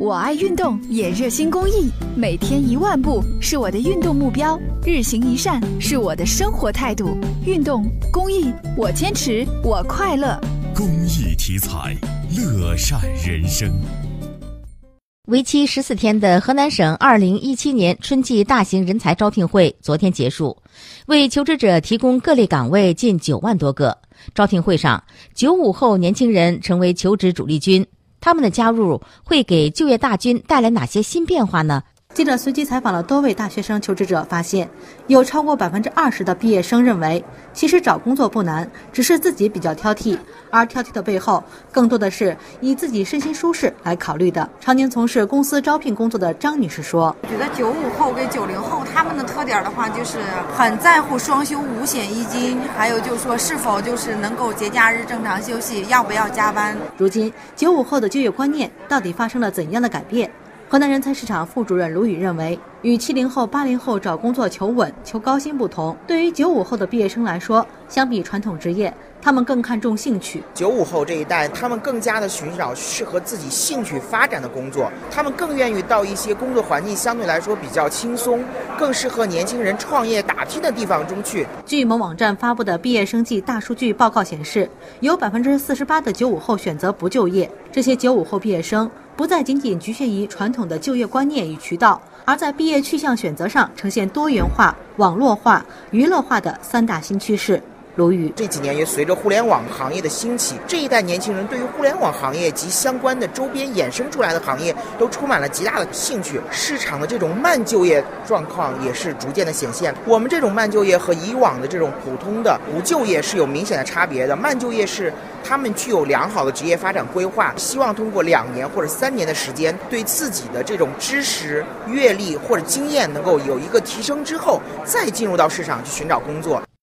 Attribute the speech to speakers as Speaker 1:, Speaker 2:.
Speaker 1: 我爱运动，也热心公益，每天一万步是我的运动目标，日行一善是我的生活态度。运动公益，我坚持，我快乐。
Speaker 2: 公益题材，乐善人生。
Speaker 3: 为期十四天的河南省二零一七年春季大型人才招聘会昨天结束，为求职者提供各类岗位近九万多个。招聘会上，九五后年轻人成为求职主力军。他们的加入会给就业大军带来哪些新变化呢？
Speaker 4: 记者随机采访了多位大学生求职者，发现有超过百分之二十的毕业生认为，其实找工作不难，只是自己比较挑剔。而挑剔的背后，更多的是以自己身心舒适来考虑的。常年从事公司招聘工作的张女士说：“
Speaker 5: 觉得九五后跟九零后他们的特点的话，就是很在乎双休五险一金，还有就是说是否就是能够节假日正常休息，要不要加班。
Speaker 4: 如今，九五后的就业观念到底发生了怎样的改变？”河南人才市场副主任卢宇认为，与七零后、八零后找工作求稳、求高薪不同，对于九五后的毕业生来说，相比传统职业，他们更看重兴趣。
Speaker 6: 九五后这一代，他们更加的寻找适合自己兴趣发展的工作，他们更愿意到一些工作环境相对来说比较轻松、更适合年轻人创业打拼的地方中去。
Speaker 4: 据某网站发布的毕业生季大数据报告显示，有百分之四十八的九五后选择不就业。这些九五后毕业生。不再仅仅局限于传统的就业观念与渠道，而在毕业去向选择上呈现多元化、网络化、娱乐化的三大新趋势。卢宇。
Speaker 6: 这几年也随着互联网行业的兴起，这一代年轻人对于互联网行业及相关的周边衍生出来的行业都充满了极大的兴趣。市场的这种慢就业状况也是逐渐的显现。我们这种慢就业和以往的这种普通的不就业是有明显的差别的。慢就业是他们具有良好的职业发展规划，希望通过两年或者三年的时间，对自己的这种知识、阅历或者经验能够有一个提升之后，再进入到市场去寻找工作。